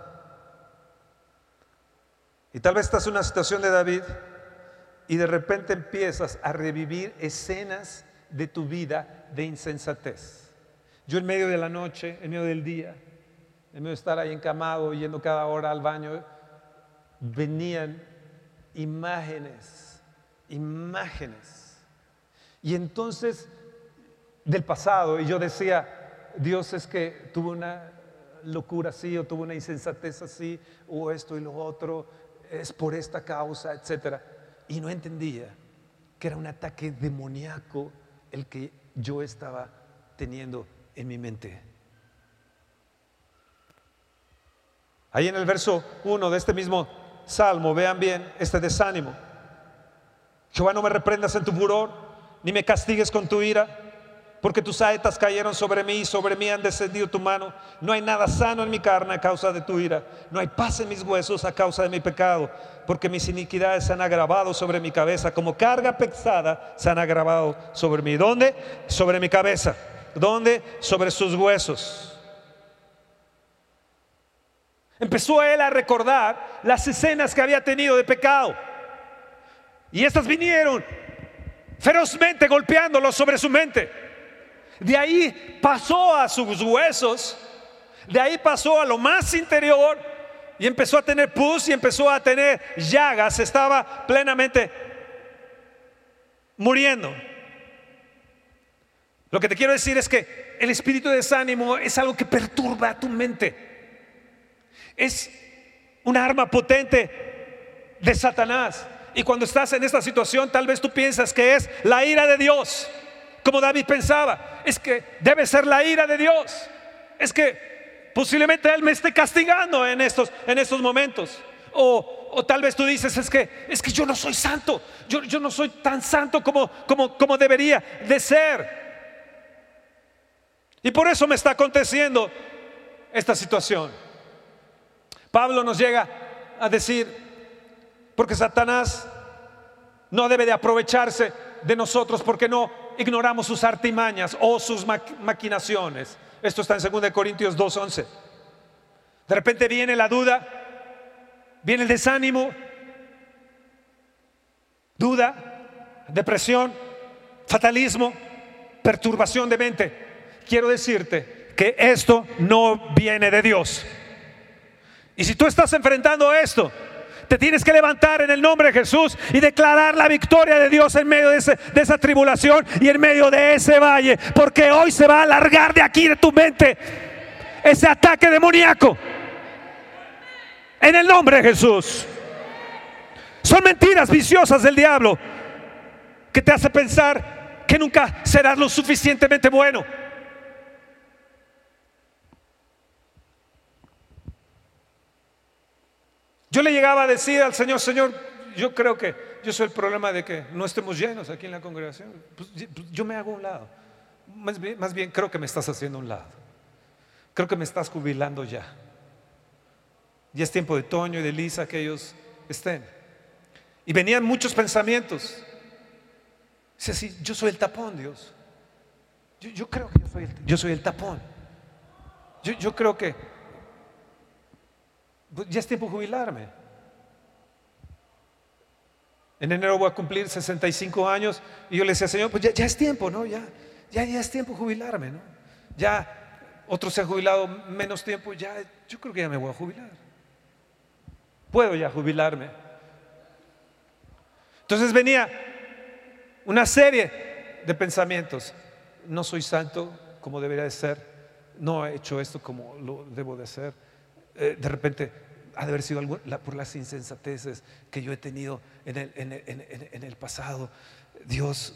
Y tal vez estás en una situación de David y de repente empiezas a revivir escenas de tu vida de insensatez. Yo en medio de la noche, en medio del día, en medio de estar ahí encamado, yendo cada hora al baño, venían imágenes, imágenes. Y entonces, del pasado, y yo decía, Dios es que tuvo una locura así, o tuvo una insensatez así, o esto y lo otro, es por esta causa, etc. Y no entendía que era un ataque demoníaco el que yo estaba teniendo en mi mente. Ahí en el verso 1 de este mismo salmo, vean bien este desánimo. Jehová, no me reprendas en tu furor, ni me castigues con tu ira, porque tus saetas cayeron sobre mí y sobre mí han descendido tu mano. No hay nada sano en mi carne a causa de tu ira, no hay paz en mis huesos a causa de mi pecado, porque mis iniquidades se han agravado sobre mi cabeza, como carga pesada se han agravado sobre mí. ¿Dónde? Sobre mi cabeza. ¿Dónde? Sobre sus huesos. Empezó él a recordar las escenas que había tenido de pecado. Y estas vinieron ferozmente golpeándolo sobre su mente. De ahí pasó a sus huesos, de ahí pasó a lo más interior y empezó a tener pus y empezó a tener llagas, estaba plenamente muriendo. Lo que te quiero decir es que el espíritu de desánimo es algo que perturba tu mente. Es una arma potente de Satanás. Y cuando estás en esta situación, tal vez tú piensas que es la ira de Dios, como David pensaba. Es que debe ser la ira de Dios. Es que posiblemente Él me esté castigando en estos, en estos momentos. O, o, tal vez tú dices, es que, es que yo no soy santo, yo, yo no soy tan santo como, como, como debería de ser. Y por eso me está aconteciendo esta situación. Pablo nos llega a decir, porque Satanás no debe de aprovecharse de nosotros porque no ignoramos sus artimañas o sus maquinaciones. Esto está en 2 Corintios 2.11. De repente viene la duda, viene el desánimo, duda, depresión, fatalismo, perturbación de mente. Quiero decirte que esto no viene de Dios. Y si tú estás enfrentando esto, te tienes que levantar en el nombre de Jesús y declarar la victoria de Dios en medio de, esa tribulación y en medio de ese valle. Porque hoy se va a alargar de aquí, de tu mente, ese ataque demoníaco. En el nombre de Jesús. Son mentiras viciosas del diablo que te hace pensar que nunca serás lo suficientemente bueno Yo le llegaba a decir al Señor, Señor, yo creo que yo soy el problema de que no estemos llenos aquí en la congregación. Pues, pues, yo me hago un lado. Más bien, creo que me estás haciendo un lado. Creo que me estás jubilando ya. Ya es tiempo de Toño y de Lisa que ellos estén. Y venían muchos pensamientos. Dice así, yo soy el tapón, Dios. Yo, creo que yo soy el, tapón. Yo, creo que ya es tiempo de jubilarme. En enero voy a cumplir 65 años y yo le decía, Señor, pues ya, es tiempo, ¿no? Ya, ya, ya es tiempo de jubilarme, ¿no? Ya otros se han jubilado menos tiempo, ya yo creo que ya me voy a jubilar. Puedo ya jubilarme. Entonces venía una serie de pensamientos. No soy santo como debería de ser. No he hecho esto como lo debo de hacer eh, de repente ha de haber sido algo, por las insensateces que yo he tenido en el, en, el, pasado. Dios,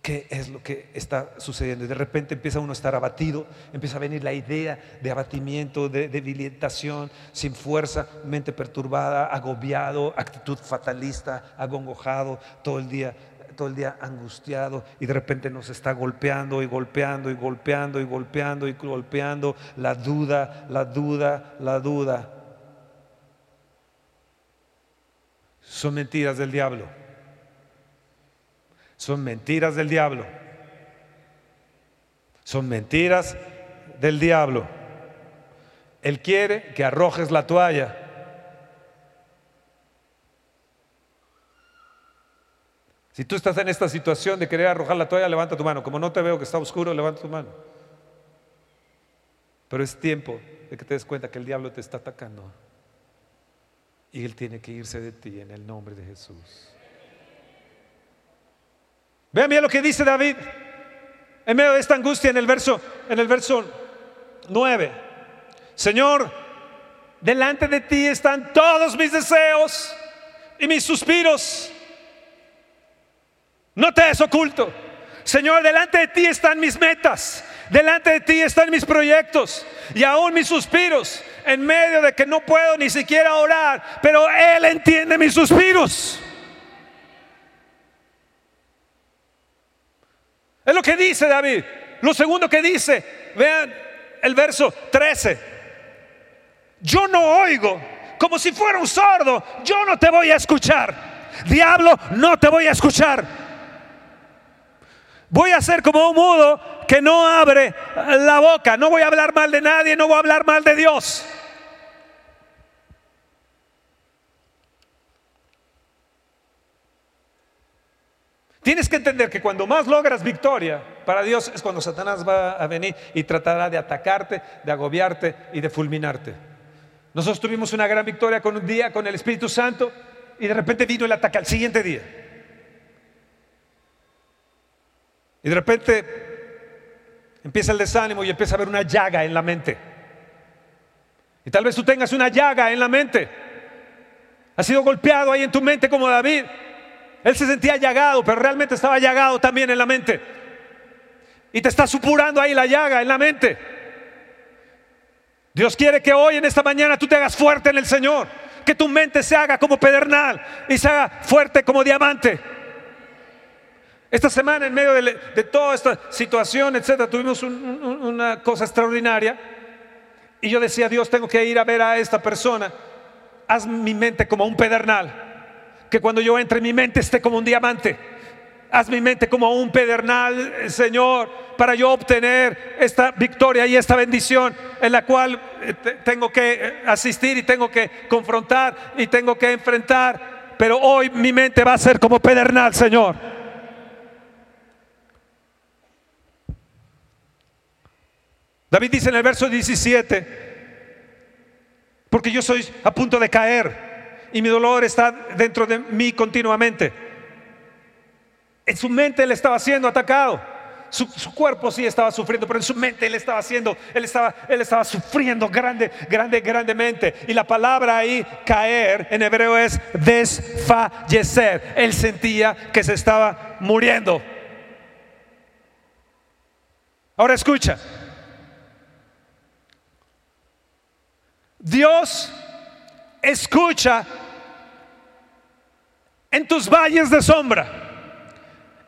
¿qué es lo que está sucediendo? Y de repente empieza uno a estar abatido, empieza a venir la idea de abatimiento, de debilitación, sin fuerza, mente perturbada, agobiado, actitud fatalista, agongojado todo el día todo el día angustiado y de repente nos está golpeando y golpeando y golpeando y golpeando y golpeando la duda, la duda, la duda. son mentiras del diablo. Son mentiras del diablo. Son mentiras del diablo. Él quiere que arrojes la toalla. Si tú estás en esta situación de querer arrojar la toalla, levanta tu mano. Como no te veo que está oscuro, levanta tu mano. Pero es tiempo de que te des cuenta que el diablo te está atacando. Y él tiene que irse de ti en el nombre de Jesús. Vean bien lo que dice David en medio de esta angustia en el verso en el verso 9. Señor, delante de ti están todos mis deseos y mis suspiros. No te es oculto. Señor, delante de ti están mis metas, delante de ti están mis proyectos y aún mis suspiros, en medio de que no puedo ni siquiera orar, pero Él entiende mis suspiros. Es lo que dice David. Lo segundo que dice, vean el verso 13. Yo no oigo como si fuera un sordo. Yo no te voy a escuchar. Diablo, no te voy a escuchar. Voy a ser como un mudo que no abre la boca. No voy a hablar mal de nadie, no voy a hablar mal de Dios. Tienes que entender que cuando más logras victoria para Dios es cuando Satanás va a venir y tratará de atacarte, de agobiarte y de fulminarte. Nosotros tuvimos una gran victoria con un día con el Espíritu Santo y de repente vino el ataque al siguiente día. Y de repente empieza el desánimo y empieza a haber una llaga en la mente. Y tal vez tú tengas una llaga en la mente. Has sido golpeado ahí en tu mente como David. Él se sentía llagado, pero realmente estaba llagado también en la mente. Y te está supurando ahí la llaga en la mente. Dios quiere que hoy en esta mañana tú te hagas fuerte en el Señor. Que tu mente se haga como pedernal y se haga fuerte como diamante. Esta semana, en medio de, toda esta situación, etcétera, tuvimos una cosa extraordinaria. Y yo decía, Dios, tengo que ir a ver a esta persona. Haz mi mente como un pedernal. Que cuando yo entre, mi mente esté como un diamante. Haz mi mente como un pedernal, Señor, para yo obtener esta victoria y esta bendición en la cual eh, tengo que eh, asistir y tengo que confrontar y tengo que enfrentar. Pero hoy mi mente va a ser como pedernal, Señor. David dice en el verso 17, porque yo soy a punto de caer y mi dolor está dentro de mí continuamente. En su mente él estaba siendo atacado. Su, cuerpo sí estaba sufriendo, pero en su mente él estaba haciendo, él estaba, él estaba sufriendo grande, grande, grandemente. Y la palabra ahí, caer, en hebreo es desfallecer. Él sentía que se estaba muriendo. Ahora escucha, Dios escucha en tus valles de sombra.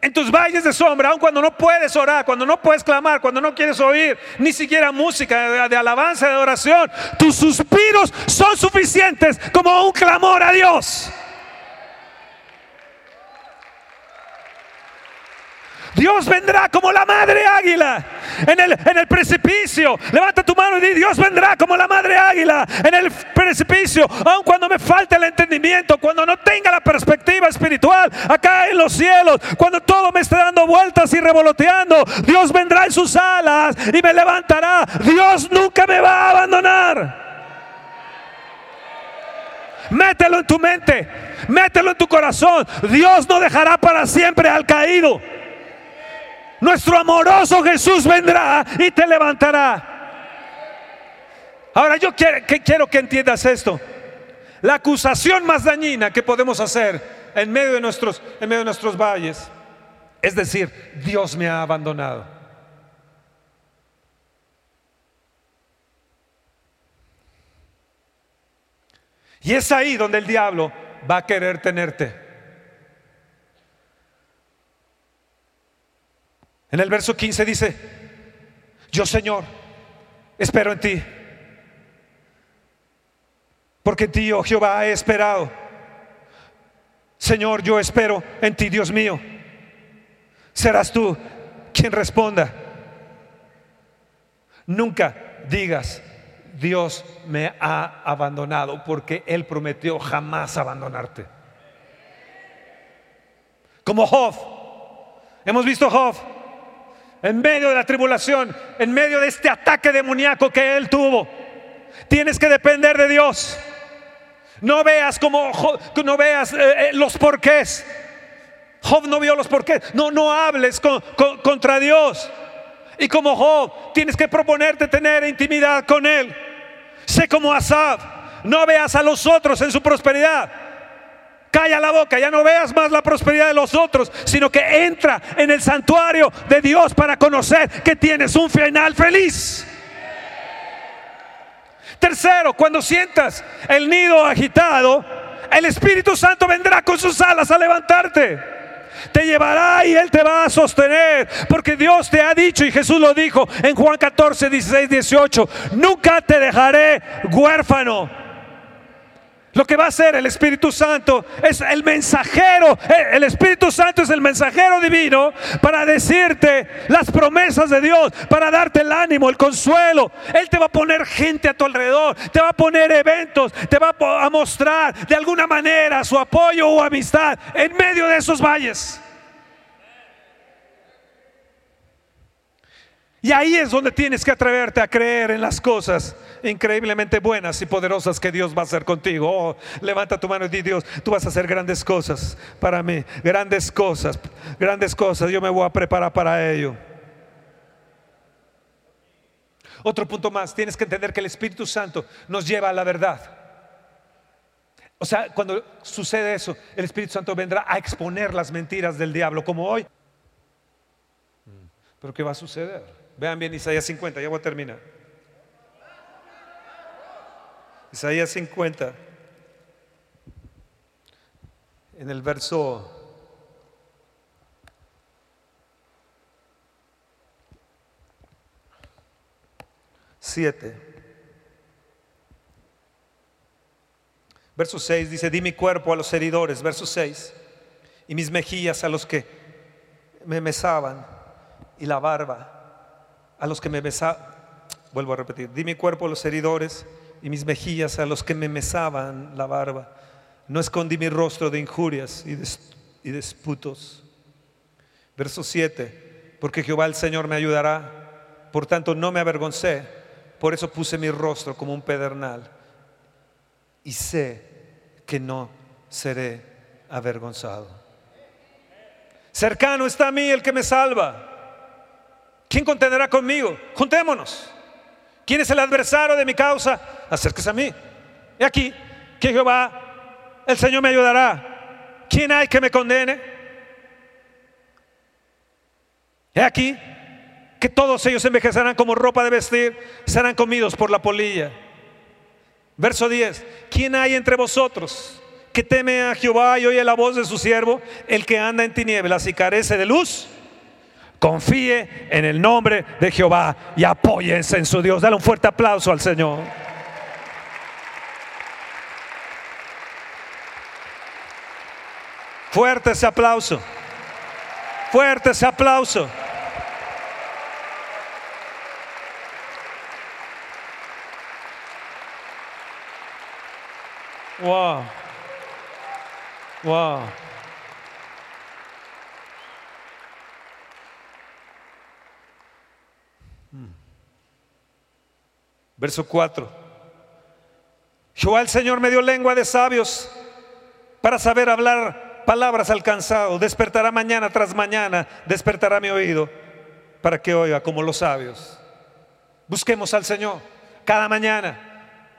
En tus valles de sombra, aun cuando no puedes orar, cuando no puedes clamar, cuando no quieres oír ni siquiera música de, alabanza, de oración, tus suspiros son suficientes como un clamor a Dios. Dios vendrá como la madre águila en el, en el precipicio. Levanta tu mano y di, Dios vendrá como la madre águila en el precipicio. Aun cuando me falte el entendimiento, cuando no tenga la perspectiva espiritual acá en los cielos, cuando todo me esté dando vueltas y revoloteando, Dios vendrá en sus alas y me levantará. Dios nunca me va a abandonar. Mételo en tu mente, mételo en tu corazón. Dios no dejará para siempre al caído. Nuestro amoroso Jesús vendrá y te levantará. Ahora yo quiero que, quiero que entiendas esto. La acusación más dañina que podemos hacer en medio de nuestros, en medio de nuestros valles es decir, Dios me ha abandonado. Y es ahí donde el diablo va a querer tenerte. En el verso 15 dice, yo Señor, espero en ti. Porque en ti, oh Jehová, he esperado. Señor, yo espero en ti, Dios mío. Serás tú quien responda. Nunca digas, Dios me ha abandonado, porque Él prometió jamás abandonarte. Como Job. Hemos visto Job en medio de la tribulación, en medio de este ataque demoníaco que él tuvo. Tienes que depender de Dios. No veas como no veas eh, eh, los porqués. Job no vio los porqués. No, no hables contra Dios. Y como Job, tienes que proponerte tener intimidad con Él. Sé como Asaf. No veas a los otros en su prosperidad. Calla la boca, ya no veas más la prosperidad de los otros, sino que entra en el santuario de Dios para conocer que tienes un final feliz. Tercero, cuando sientas el nido agitado, el Espíritu Santo vendrá con sus alas a levantarte te llevará y Él te va a sostener. Porque Dios te ha dicho, y Jesús lo dijo en Juan 14, 16, 18, nunca te dejaré huérfano. Lo que va a hacer el Espíritu Santo es el mensajero. El Espíritu Santo es el mensajero divino para decirte las promesas de Dios, para darte el ánimo, el consuelo. Él te va a poner gente a tu alrededor, te va a poner eventos, te va a mostrar de alguna manera su apoyo o amistad en medio de esos valles. Y ahí es donde tienes que atreverte a creer en las cosas increíblemente buenas y poderosas que Dios va a hacer contigo. Oh, levanta tu mano y di Dios, tú vas a hacer grandes cosas para mí, grandes cosas, grandes cosas. Yo me voy a preparar para ello. Otro punto más, tienes que entender que el Espíritu Santo nos lleva a la verdad. O sea, cuando sucede eso, el Espíritu Santo vendrá a exponer las mentiras del diablo, como hoy. Pero ¿qué va a suceder? Vean bien Isaías 50, ya voy a terminar. Isaías 50, en el verso Siete. Verso 6 dice, di mi cuerpo a los heridores. Verso 6. Y mis mejillas a los que me mesaban y la barba a los que me besaban, vuelvo a repetir, di mi cuerpo a los heridores y mis mejillas a los que me mesaban la barba. No escondí mi rostro de injurias y de, y disputos. Verso 7, porque Jehová el Señor me ayudará, por tanto no me avergoncé, por eso puse mi rostro como un pedernal y sé que no seré avergonzado. Cercano está a mí el que me salva. ¿Quién contenderá conmigo? Juntémonos. ¿Quién es el adversario de mi causa? Acérquese a mí. Y aquí que Jehová, el Señor me ayudará. ¿Quién hay que me condene? He aquí que todos ellos envejecerán como ropa de vestir, serán comidos por la polilla. Verso 10. ¿Quién hay entre vosotros que teme a Jehová y oye la voz de su siervo? El que anda en tinieblas y carece de luz Confíe en el nombre de Jehová y apóyense en su Dios. Dale un fuerte aplauso al Señor. Fuerte ese aplauso. Fuerte ese aplauso. Wow. Wow. Verso 4. Jehová el Señor me dio lengua de sabios para saber hablar palabras alcanzado. Despertará mañana tras mañana, despertará mi oído para que oiga como los sabios. Busquemos al Señor cada mañana.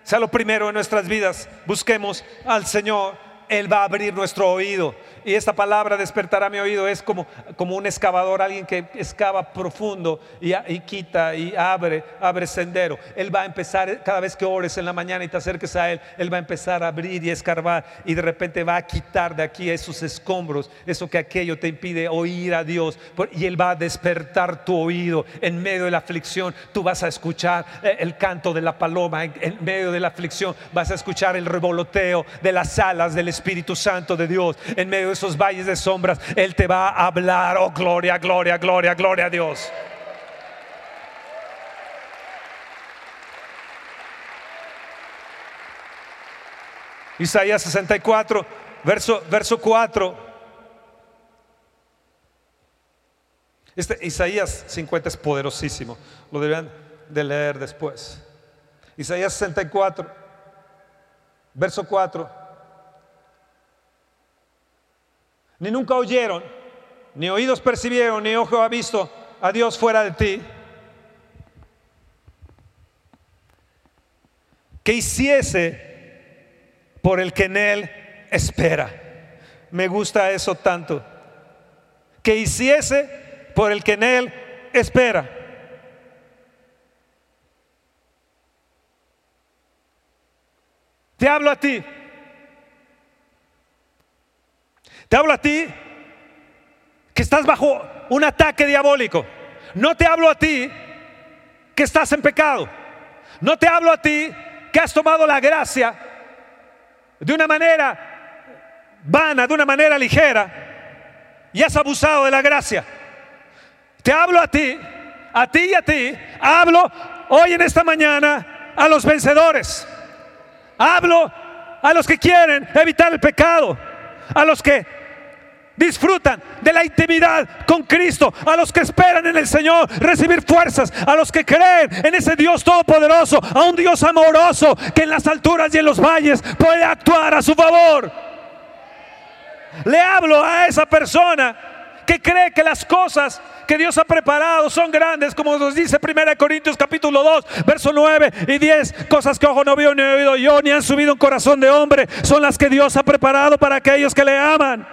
Sea lo primero en nuestras vidas. Busquemos al Señor. Él va a abrir nuestro oído. Y esta palabra despertará mi oído es como, como un excavador, alguien que excava profundo y, quita y abre, abre sendero. Él va a empezar, cada vez que ores en la mañana y te acerques a Él, Él va a empezar a abrir y escarbar y de repente va a quitar de aquí esos escombros, eso que aquello te impide oír a Dios. Y Él va a despertar tu oído en medio de la aflicción. Tú vas a escuchar eh, el canto de la paloma, en, en medio de la aflicción vas a escuchar el revoloteo de las alas del Espíritu Santo de Dios en medio de esos valles de sombras, Él te va a hablar. Oh, gloria, gloria, gloria, gloria a Dios. Isaías 64, verso, verso 4. Este Isaías 50 es poderosísimo. Lo deberían de leer después. Isaías 64, verso 4. Ni nunca oyeron, ni oídos percibieron, ni ojo ha visto a Dios fuera de ti. Que hiciese por el que en él espera. Me gusta eso tanto. Que hiciese por el que en él espera. Te hablo a ti. Te hablo a ti que estás bajo un ataque diabólico. No te hablo a ti que estás en pecado. No te hablo a ti que has tomado la gracia de una manera vana, de una manera ligera y has abusado de la gracia. Te hablo a ti, a ti y a ti. Hablo hoy en esta mañana a los vencedores. Hablo a los que quieren evitar el pecado, a los que disfrutan de la intimidad con Cristo, a los que esperan en el Señor recibir fuerzas, a los que creen en ese Dios todopoderoso, a un Dios amoroso que en las alturas y en los valles puede actuar a su favor. Le hablo a esa persona que cree que las cosas que Dios ha preparado son grandes, como nos dice 1 Corintios capítulo 2, verso 9 y 10, cosas que ojo no vio ni oído yo, ni han subido un corazón de hombre, son las que Dios ha preparado para aquellos que le aman.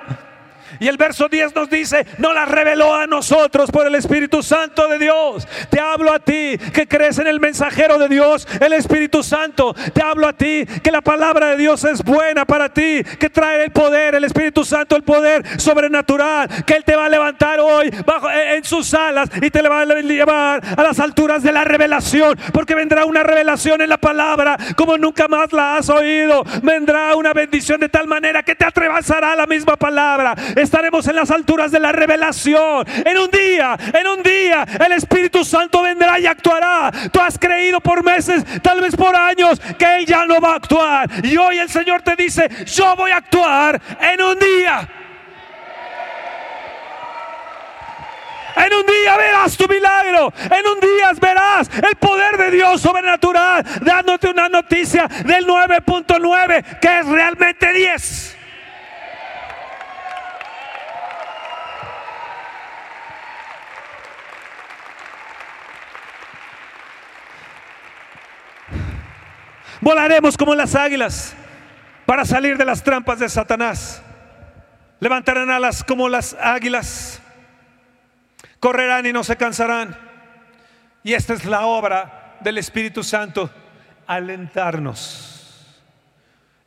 Y el verso 10 nos dice, no las reveló a nosotros por el Espíritu Santo de Dios. Te hablo a ti que crees en el mensajero de Dios, el Espíritu Santo. Te hablo a ti que la palabra de Dios es buena para ti, que trae el poder, el Espíritu Santo, el poder sobrenatural, que Él te va a levantar hoy bajo, en sus alas y te va a llevar a las alturas de la revelación, porque vendrá una revelación en la palabra como nunca más la has oído. Vendrá una bendición de tal manera que te atravesará la misma palabra estaremos en las alturas de la revelación. En un día, en un día, el Espíritu Santo vendrá y actuará. Tú has creído por meses, tal vez por años, que Él ya no va a actuar. Y hoy el Señor te dice, yo voy a actuar en un día. En un día verás tu milagro. En un día verás el poder de Dios sobrenatural dándote una noticia del 9.9 que es realmente 10. Volaremos como las águilas para salir de las trampas de Satanás. Levantarán alas como las águilas. Correrán y no se cansarán. Y esta es la obra del Espíritu Santo, alentarnos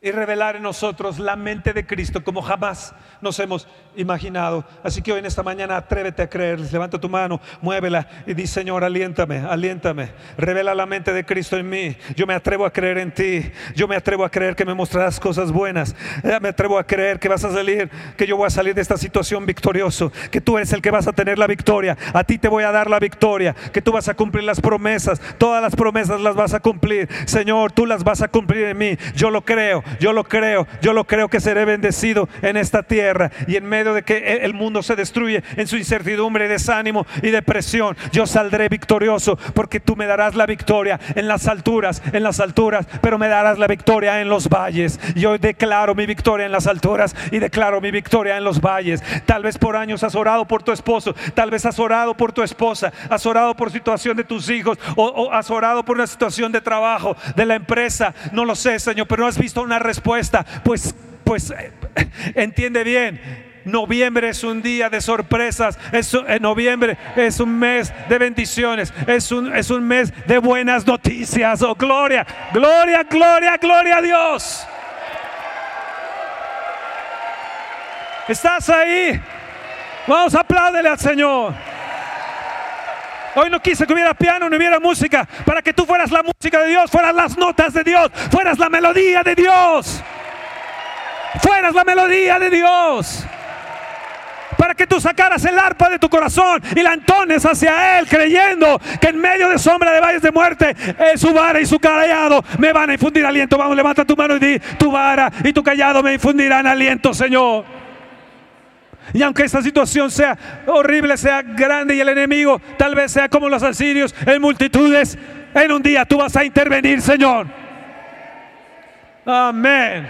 y revelar en nosotros la mente de Cristo como jamás nos hemos imaginado. Así que hoy en esta mañana atrévete a creer, levanta tu mano, muévela y di Señor, aliéntame, aliéntame, revela la mente de Cristo en mí. Yo me atrevo a creer en ti, yo me atrevo a creer que me mostrarás cosas buenas, eh, me atrevo a creer que vas a salir, que yo voy a salir de esta situación victorioso, que tú eres el que vas a tener la victoria, a ti te voy a dar la victoria, que tú vas a cumplir las promesas, todas las promesas las vas a cumplir. Señor, tú las vas a cumplir en mí, yo lo creo yo lo creo, yo lo creo que seré bendecido en esta tierra y en medio de que el mundo se destruye en su incertidumbre, desánimo y depresión, yo saldré victorioso porque tú me darás la victoria en las alturas, en las alturas, pero me darás la victoria en los valles. Yo declaro mi victoria en las alturas y declaro mi victoria en los valles. Tal vez por años has orado por tu esposo, tal vez has orado por tu esposa, has orado por situación de tus hijos o, o has orado por una situación de trabajo, de la empresa, no lo sé, Señor, pero no has visto una respuesta, pues, pues eh, entiende bien. Noviembre es un día de sorpresas. Es, en eh, noviembre es un mes de bendiciones. Es un, es un mes de buenas noticias. Oh, gloria, gloria, gloria, gloria a Dios. ¿Estás ahí? Vamos, apláudele al Señor. Hoy no quise que hubiera piano, no hubiera música, para que tú fueras la música de Dios, fueras las notas de Dios, fueras la melodía de Dios. Fueras la melodía de Dios. Para que tú sacaras el arpa de tu corazón y la entones hacia Él, creyendo que en medio de sombra de valles de muerte, eh, su vara y su callado me van a infundir aliento. Vamos, levanta tu mano y di, tu vara y tu callado me infundirán aliento, Señor. Y aunque esta situación sea horrible, sea grande y el enemigo tal vez sea como los asirios en multitudes, en un día tú vas a intervenir, Señor. Amén.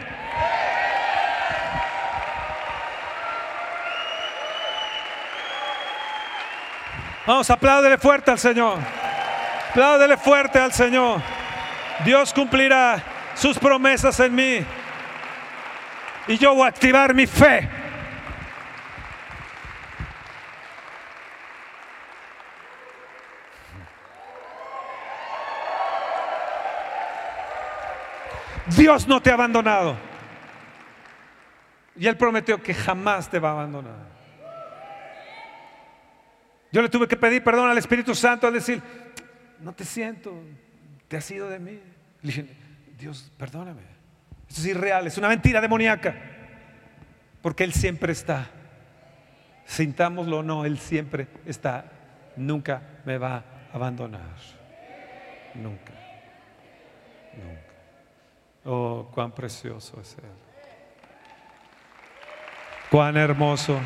Vamos, apláudele fuerte al Señor. Apláudele fuerte al Señor. Dios cumplirá sus promesas en mí. Y yo voy a activar mi fe. Dios no te ha abandonado. Y Él prometió que jamás te va a abandonar. Yo le tuve que pedir perdón al Espíritu Santo al decir, no te siento, te has ido de mí. Le dije, Dios, perdóname. Esto es irreal, es una mentira demoníaca. Porque Él siempre está. Sintámoslo o no, Él siempre está. Nunca me va a abandonar. Nunca. Oh, cuán precioso es Él. Cuán hermoso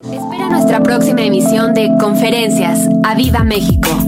Espera nuestra próxima emisión de Conferencias. ¡A Viva México!